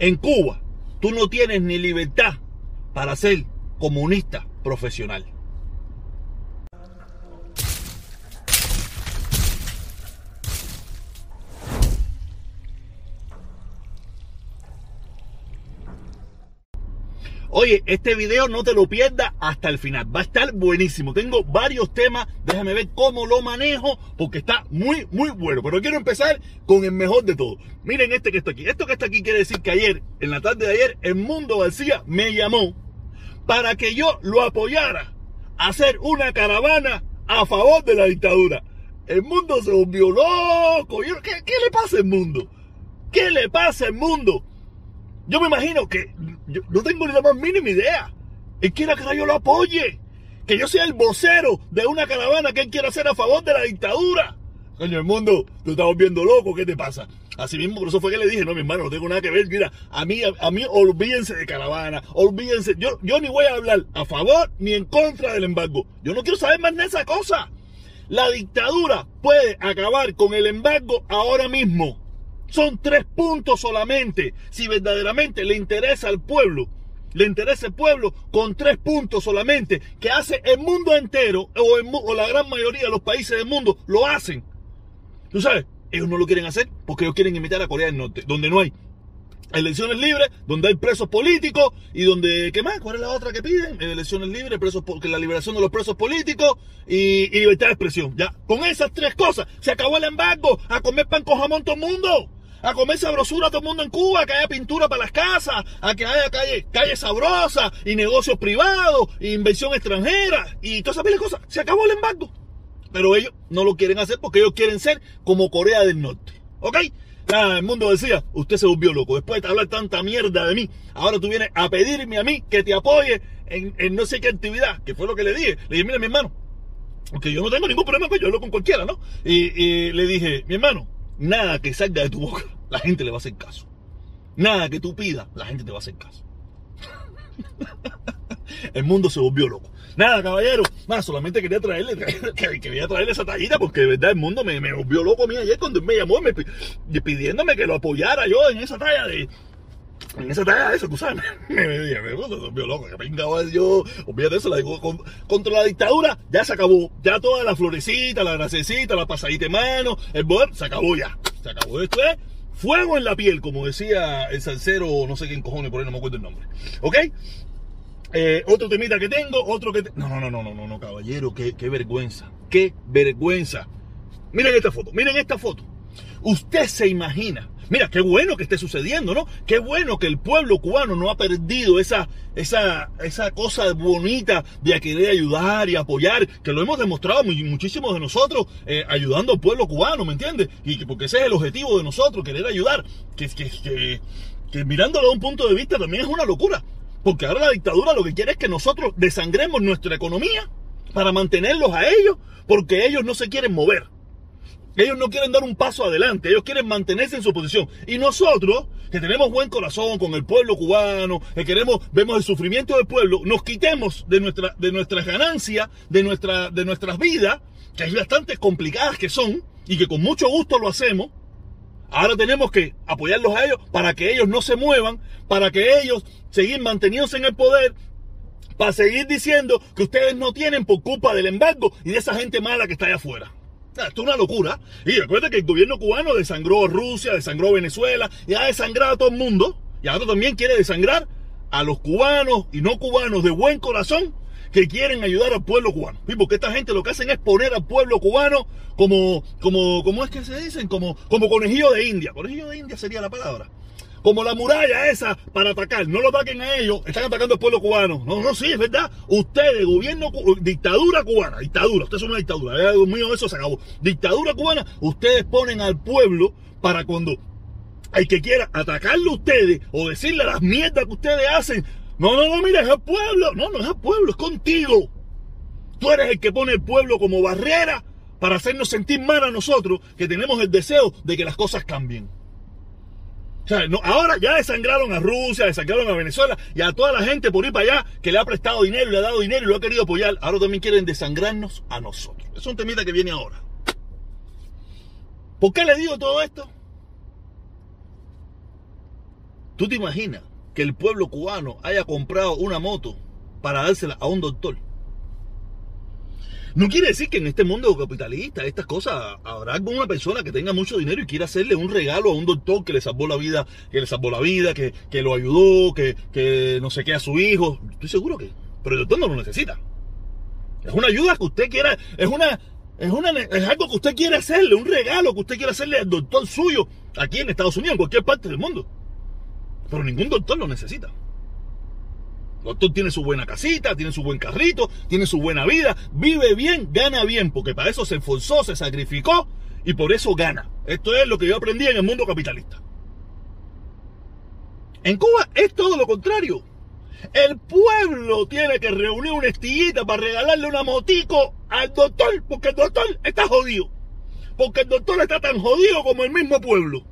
En Cuba, tú no tienes ni libertad para ser comunista profesional. Oye, este video no te lo pierdas hasta el final. Va a estar buenísimo. Tengo varios temas. Déjame ver cómo lo manejo porque está muy, muy bueno. Pero quiero empezar con el mejor de todo. Miren este que está aquí. Esto que está aquí quiere decir que ayer, en la tarde de ayer, el Mundo García me llamó para que yo lo apoyara a hacer una caravana a favor de la dictadura. El mundo se volvió loco. ¿Qué, qué le pasa al mundo? ¿Qué le pasa al mundo? Yo me imagino que yo no tengo ni la más mínima idea. Él quiere que yo lo apoye. Que yo sea el vocero de una caravana que él quiere hacer a favor de la dictadura. Coño, el mundo, tú estás viendo loco, ¿qué te pasa? Así mismo, por eso fue que le dije, no, mi hermano, no tengo nada que ver. Mira, a mí, a, mí, olvídense de caravana, olvídense. Yo, yo ni voy a hablar a favor ni en contra del embargo. Yo no quiero saber más de esa cosa. La dictadura puede acabar con el embargo ahora mismo. Son tres puntos solamente. Si verdaderamente le interesa al pueblo, le interesa al pueblo con tres puntos solamente, que hace el mundo entero o, la gran mayoría de los países del mundo lo hacen. Tú sabes, ellos no lo quieren hacer porque ellos quieren imitar a Corea del Norte, donde no hay elecciones libres, donde hay presos políticos y donde, ¿qué más? ¿Cuál es la otra que piden? Elecciones libres, presos, la liberación de los presos políticos y, y, libertad de expresión. Ya, con esas tres cosas se acabó el embargo a comer pan con jamón todo el mundo a comer sabrosura a todo el mundo en Cuba, que haya pintura para las casas, a que haya calle, calle sabrosa y negocios privados, e inversión extranjera y todas esas cosas. Se acabó el embargo. Pero ellos no lo quieren hacer porque ellos quieren ser como Corea del Norte. ¿Ok? el mundo decía, usted se volvió loco. Después de hablar tanta mierda de mí, ahora tú vienes a pedirme a mí que te apoye en, no sé qué actividad, que fue lo que le dije. Le dije, mira, mi hermano, porque yo no tengo ningún problema, pues yo hablo con cualquiera, ¿no? y le dije, mi hermano, nada que salga de tu boca, la gente le va a hacer caso. Nada que tú pidas, la gente te va a hacer caso. El mundo se volvió loco. Nada, caballero. Más, solamente quería traerle, quería traerle esa tallita porque de verdad el mundo me, me volvió loco a mí ayer cuando me llamó me, pidiéndome que lo apoyara yo en esa talla de, en esa de eso, tú sabes, me, volvió loco, que venga yo, olvídate eso, la digo, contra la dictadura ya se acabó, ya toda la florecita, la grasecita, la pasadita de mano, el poder, se acabó ya, se acabó, esto es fuego en la piel, como decía el salsero, no sé quién cojones, por ahí no me acuerdo el nombre, ¿ok? Eh, otro temita que tengo, otro que... No, no, no, no, no, no, caballero, qué, qué vergüenza, qué vergüenza. Miren esta foto, miren esta foto. Usted se imagina Mira, qué bueno que esté sucediendo, ¿no? Qué bueno que el pueblo cubano no ha perdido esa, esa, esa cosa bonita de querer ayudar y apoyar, que lo hemos demostrado muchísimos de nosotros eh, ayudando al pueblo cubano, ¿me entiendes? Y porque ese es el objetivo de nosotros, querer ayudar. Que, que, que, que mirándolo de un punto de vista también es una locura. Porque ahora la dictadura lo que quiere es que nosotros desangremos nuestra economía para mantenerlos a ellos, porque ellos no se quieren mover. Ellos no quieren dar un paso adelante, ellos quieren mantenerse en su posición. Y nosotros, que tenemos buen corazón con el pueblo cubano, que queremos, vemos el sufrimiento del pueblo, nos quitemos de, nuestra, de nuestras ganancias, de, nuestra, de nuestras vidas, que hay bastante complicadas que son, y que con mucho gusto lo hacemos. Ahora tenemos que apoyarlos a ellos para que ellos no se muevan, para que ellos seguir manteniéndose en el poder, para seguir diciendo que ustedes no tienen por culpa del embargo y de esa gente mala que está allá afuera. Esto es una locura. Y recuerda que el gobierno cubano desangró a Rusia, desangró a Venezuela y ha desangrado a todo el mundo. Y ahora también quiere desangrar a los cubanos y no cubanos de buen corazón que quieren ayudar al pueblo cubano. Porque esta gente lo que hacen es poner al pueblo cubano como, como, ¿cómo es que se dicen? Como, como conejillo de India. Conejillo de India sería la palabra como la muralla esa para atacar. No lo ataquen a ellos, están atacando al pueblo cubano. No, no, sí, es verdad. Ustedes, gobierno, dictadura cubana, dictadura, ustedes son una dictadura. Dios mío, eso se acabó. Dictadura cubana, ustedes ponen al pueblo para cuando hay que quiera atacarlo a ustedes o decirle las mierdas que ustedes hacen. No, no, no, mira, es el pueblo. No, no es el pueblo, es contigo. Tú eres el que pone el pueblo como barrera para hacernos sentir mal a nosotros que tenemos el deseo de que las cosas cambien ahora ya desangraron a Rusia, desangraron a Venezuela y a toda la gente por ir para allá que le ha prestado dinero y le ha dado dinero y lo ha querido apoyar. Ahora también quieren desangrarnos a nosotros. Es un temita que viene ahora. ¿Por qué le digo todo esto? ¿Tú te imaginas que el pueblo cubano haya comprado una moto para dársela a un doctor? No quiere decir que en este mundo capitalista, estas cosas, habrá alguna persona que tenga mucho dinero y quiera hacerle un regalo a un doctor que le salvó la vida, que le salvó la vida, que, que lo ayudó, que, que no sé qué a su hijo. Estoy seguro que. Pero el doctor no lo necesita. Es una ayuda que usted quiera, es una, es una, es algo que usted quiere hacerle, un regalo que usted quiere hacerle al doctor suyo aquí en Estados Unidos, en cualquier parte del mundo. Pero ningún doctor lo necesita. Doctor tiene su buena casita, tiene su buen carrito, tiene su buena vida, vive bien, gana bien, porque para eso se esforzó, se sacrificó y por eso gana. Esto es lo que yo aprendí en el mundo capitalista. En Cuba es todo lo contrario. El pueblo tiene que reunir una estillita para regalarle una motico al doctor, porque el doctor está jodido. Porque el doctor está tan jodido como el mismo pueblo.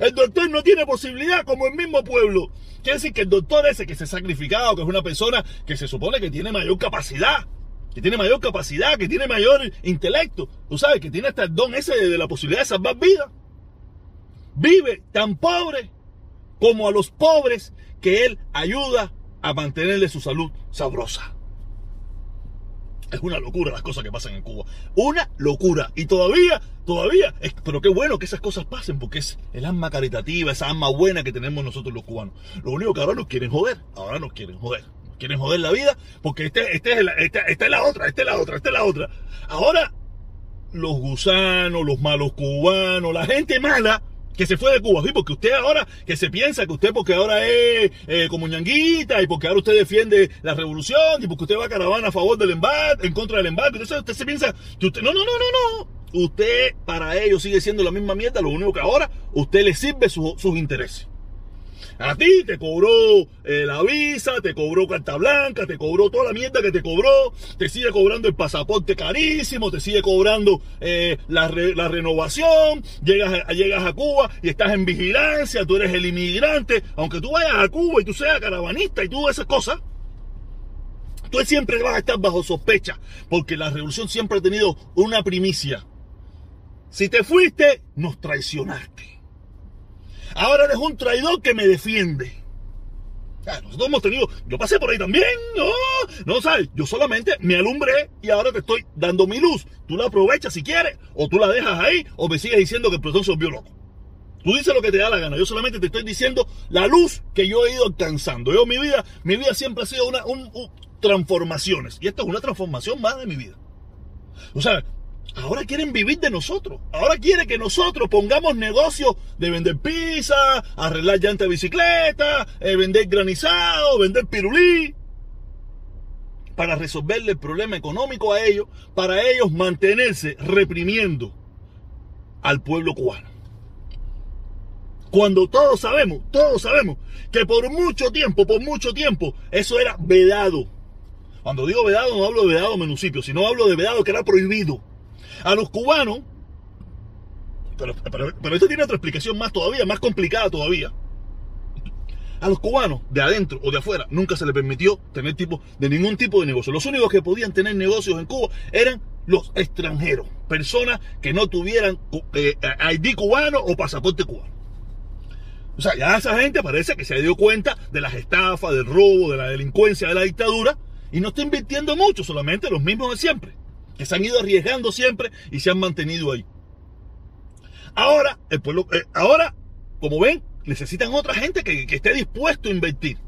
El doctor no tiene posibilidad como el mismo pueblo. Quiere decir que el doctor ese que se ha sacrificado, que es una persona que se supone que tiene mayor capacidad, que tiene mayor capacidad, que tiene mayor intelecto, tú sabes, que tiene hasta el don ese de la posibilidad de salvar vidas, vive tan pobre como a los pobres que él ayuda a mantenerle su salud sabrosa. Es una locura las cosas que pasan en Cuba. Una locura. Y todavía, todavía, pero qué bueno que esas cosas pasen, porque es el alma caritativa, esa alma buena que tenemos nosotros los cubanos. Lo único que ahora nos quieren joder, ahora nos quieren joder. Quieren joder la vida, porque este, este es la, esta es la otra, esta es la otra, esta es la otra. Ahora, los gusanos, los malos cubanos, la gente mala, que se fue de Cuba, ¿sí? porque usted ahora, que se piensa que usted porque ahora es eh, como ñanguita y porque ahora usted defiende la revolución y porque usted va a caravana a favor del embargo, en contra del embargo, entonces usted se piensa que usted, no, no, no, no, no, usted para ellos sigue siendo la misma mierda, lo único que ahora usted le sirve sus intereses. A ti te cobró eh, la visa, te cobró carta blanca, te cobró toda la mierda que te cobró, te sigue cobrando el pasaporte carísimo, te sigue cobrando eh, la, renovación, llegas a, llegas a Cuba y estás en vigilancia, tú eres el inmigrante, aunque tú vayas a Cuba y tú seas caravanista y todas esas cosas, tú siempre vas a estar bajo sospecha, porque la revolución siempre ha tenido una primicia. Si te fuiste, nos traicionaste. Ahora eres un traidor que me defiende. nosotros hemos tenido, yo pasé por ahí también, no, no sabes, yo solamente me alumbré y ahora te estoy dando mi luz. Tú la aprovechas si quieres, o tú la dejas ahí, o me sigues diciendo que el profesor se volvió loco. Tú dices lo que te da la gana, yo solamente te estoy diciendo la luz que yo he ido alcanzando. Yo mi vida, mi vida siempre ha sido una transformaciones, y esto es una transformación más de mi vida. Tú sabes, Ahora quieren vivir de nosotros. Ahora quieren que nosotros pongamos negocios de vender pizza, arreglar llantas de bicicleta, eh, vender granizado, vender pirulí. Para resolverle el problema económico a ellos, para ellos mantenerse reprimiendo al pueblo cubano. Cuando todos sabemos, todos sabemos que por mucho tiempo, por mucho tiempo, eso era vedado. Cuando digo vedado, no hablo de vedado municipio, sino hablo de vedado que era prohibido a los cubanos, pero, esto tiene otra explicación más todavía, más complicada todavía. A los cubanos, de adentro o de afuera, nunca se les permitió tener tipo, de ningún tipo de negocio. Los únicos que podían tener negocios en Cuba eran los extranjeros, personas que no tuvieran eh, ID cubano o pasaporte cubano. O sea, ya esa gente parece que se dio cuenta de las estafas, del robo, de la delincuencia, de la dictadura, y no está invirtiendo mucho, solamente los mismos de siempre que se han ido arriesgando siempre y se han mantenido ahí. Ahora, el pueblo, eh, ahora, como ven, necesitan otra gente que, esté dispuesto a invertir.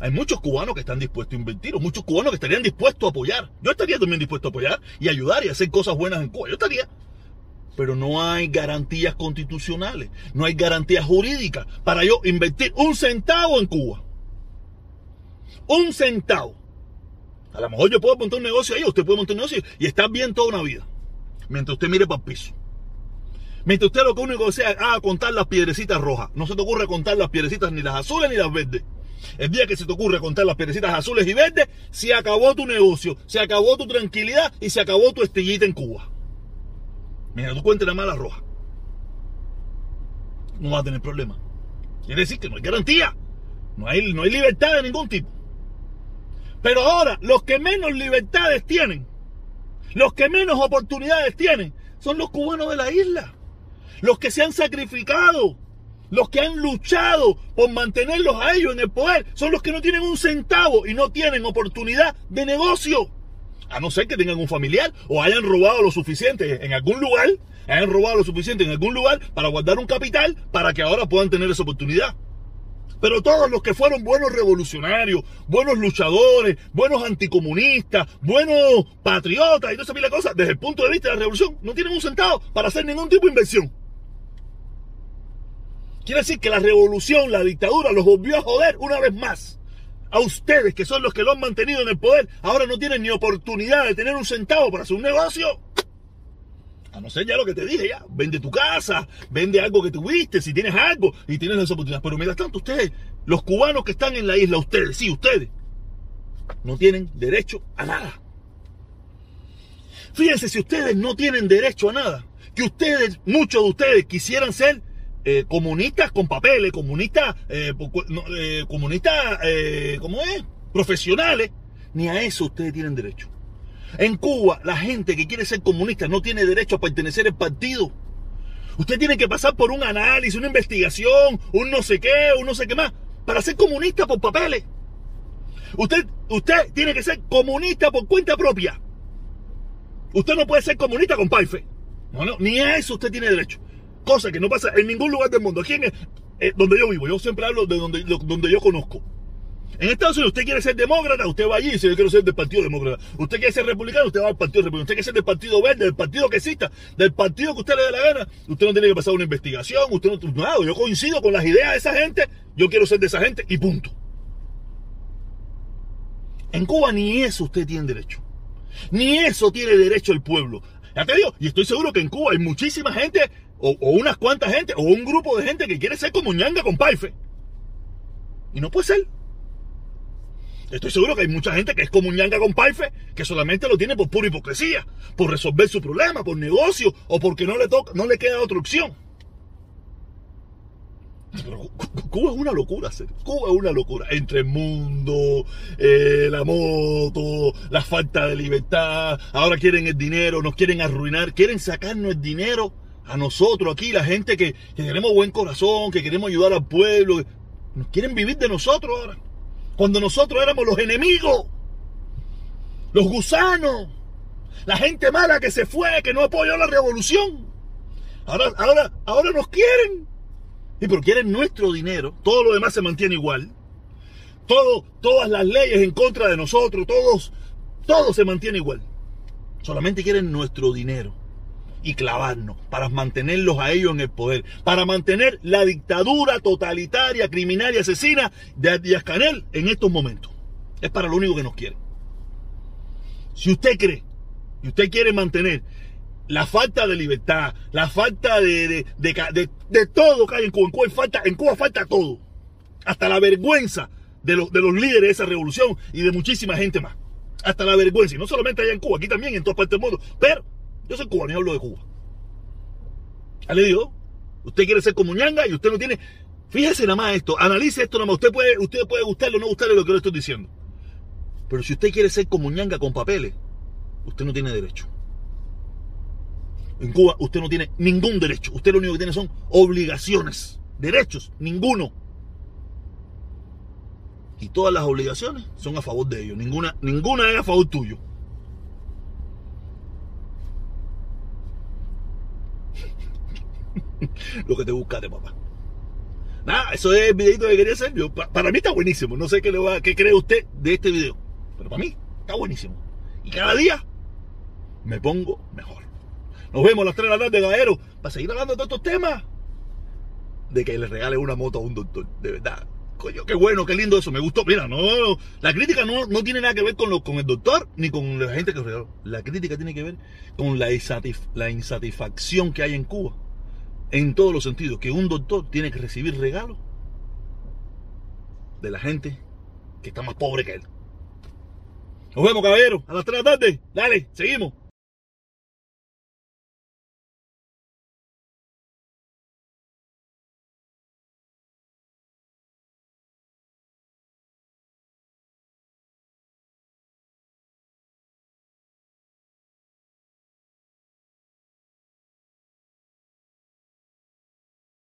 Hay muchos cubanos que están dispuestos a invertir, o muchos cubanos que estarían dispuestos a apoyar. Yo estaría también dispuesto a apoyar y ayudar y hacer cosas buenas en Cuba. Yo estaría. Pero no hay garantías constitucionales, no hay garantías jurídicas para yo invertir un centavo en Cuba. Un centavo. A lo mejor yo puedo montar un negocio ahí, usted puede montar un negocio y estar bien toda una vida. Mientras usted mire para el piso. Mientras usted lo que único que sea ah, contar las piedrecitas rojas. No se te ocurre contar las piedrecitas ni las azules ni las verdes. El día que se te ocurre contar las piedrecitas azules y verdes, se acabó tu negocio, se acabó tu tranquilidad y se acabó tu estillita en Cuba. Mira, tú cuentes nada más las rojas. No vas a tener problema. Quiere decir que no hay garantía. No hay libertad de ningún tipo. Pero ahora, los que menos libertades tienen, los que menos oportunidades tienen, son los cubanos de la isla. Los que se han sacrificado, Los que han luchado por mantenerlos a ellos en el poder son los que no tienen un centavo y no tienen oportunidad de negocio. A no ser que tengan un familiar o hayan robado lo suficiente en algún lugar, hayan robado lo suficiente en algún lugar para guardar un capital para que ahora puedan tener esa oportunidad. Pero todos los que fueron buenos revolucionarios, buenos luchadores, buenos anticomunistas, buenos patriotas y toda esa cosas, desde el punto de vista de la revolución, no tienen un centavo para hacer ningún tipo de inversión. Quiere decir que la revolución, la dictadura, los volvió a joder una vez más. A ustedes, que son los que lo han mantenido en el poder, ahora no tienen ni oportunidad de tener un centavo para hacer un negocio. A no ser ya lo que te dije, ya. Vende tu casa, vende algo que tuviste, si tienes algo y tienes esa oportunidad. Pero mientras tanto, ustedes, los cubanos que están en la isla, ustedes, sí, ustedes, no tienen derecho a nada. Fíjense, si ustedes no tienen derecho a nada, que ustedes, muchos de ustedes quisieran ser eh, comunistas con papeles, comunistas, eh, eh, comunistas, ¿cómo es? Profesionales, ni a eso ustedes tienen derecho. En Cuba, la gente que quiere ser comunista no tiene derecho a pertenecer al partido. Usted tiene que pasar por un análisis, una investigación, un no sé qué, un no sé qué más, para ser comunista por papeles. Usted, usted tiene que ser comunista por cuenta propia. Usted no puede ser comunista con Paife. No, no, ni a eso usted tiene derecho. Cosa que no pasa en ningún lugar del mundo. Aquí en eh, donde yo vivo, yo siempre hablo de donde, donde yo conozco. En Estados Unidos, usted quiere ser demócrata, usted va allí y dice, yo quiero ser del Partido Demócrata. Usted quiere ser republicano, usted va al Partido Republicano. Usted quiere ser del Partido Verde, del partido que exista, del partido que usted le dé la gana. Usted no tiene que pasar una investigación, usted no... Nada, yo coincido con las ideas de esa gente, yo quiero ser de esa gente y punto. En Cuba ni eso usted tiene derecho. Ni eso tiene derecho el pueblo. Ya te digo, y estoy seguro que en Cuba hay muchísima gente o, unas cuantas gente, o un grupo de gente que quiere ser como ñanga con Paife. Y no puede ser. Estoy seguro que hay mucha gente que es como ñanga con Paife, que solamente lo tiene por pura hipocresía, por resolver su problema, por negocio, o porque no le toca, no le queda otra opción. Cuba es una locura, Cuba es una locura. Entre el mundo, eh, la moto, la falta de libertad. Ahora quieren el dinero, nos quieren arruinar, quieren sacarnos el dinero a nosotros aquí, la gente que, que tenemos buen corazón, que queremos ayudar al pueblo, nos quieren vivir de nosotros ahora. Cuando nosotros éramos los enemigos, los gusanos, la gente mala que se fue, que no apoyó la revolución. Ahora, ahora, ahora nos quieren. Y pero quieren nuestro dinero, todo lo demás se mantiene igual. Todo, todas las leyes en contra de nosotros, todos, todo se mantiene igual. Solamente quieren nuestro dinero y clavarnos, para mantenerlos a ellos en el poder, para mantener la dictadura totalitaria, criminal y asesina de Díaz Canel en estos momentos. Es para lo único que nos quieren. Si usted cree y usted quiere mantener la falta de libertad, la falta de, de, todo que hay en Cuba, en Cuba, falta, en Cuba falta todo, hasta la vergüenza de los, de los líderes de esa revolución y de muchísima gente más. Hasta la vergüenza, y no solamente allá en Cuba, aquí también, en todas partes del mundo. Pero yo soy cubano y hablo de Cuba. Ya le digo, usted quiere ser como ñanga y usted no tiene. Fíjese nada más esto, analice esto nada más. Usted puede, usted puede gustarle o no gustarle lo que le estoy diciendo. Pero si usted quiere ser como ñanga con papeles, usted no tiene derecho. En Cuba usted no tiene ningún derecho. Usted lo único que tiene son obligaciones. Derechos, ninguno. Y todas las obligaciones son a favor de ellos. Ninguna, ninguna es a favor tuyo. Lo que te buscaste, papá. Nada, eso es el videito que quería hacer. Yo, para mí está buenísimo. No sé qué, le va, qué cree usted de este video. Pero para mí está buenísimo. Y cada día me pongo mejor. Nos vemos a las 3 de la tarde, caballero, para seguir hablando de todos estos temas. De que le regale una moto a un doctor. De verdad. Coño, qué bueno, qué lindo eso. Me gustó. Mira, no, la crítica no, no tiene nada que ver con, lo, con el doctor ni con la gente que regaló. La crítica tiene que ver con la, la insatisfacción que hay en Cuba en todos los sentidos, que un doctor tiene que recibir regalos de la gente que está más pobre que él. Nos vemos, caballero, a las 3 de la tarde. Dale, seguimos.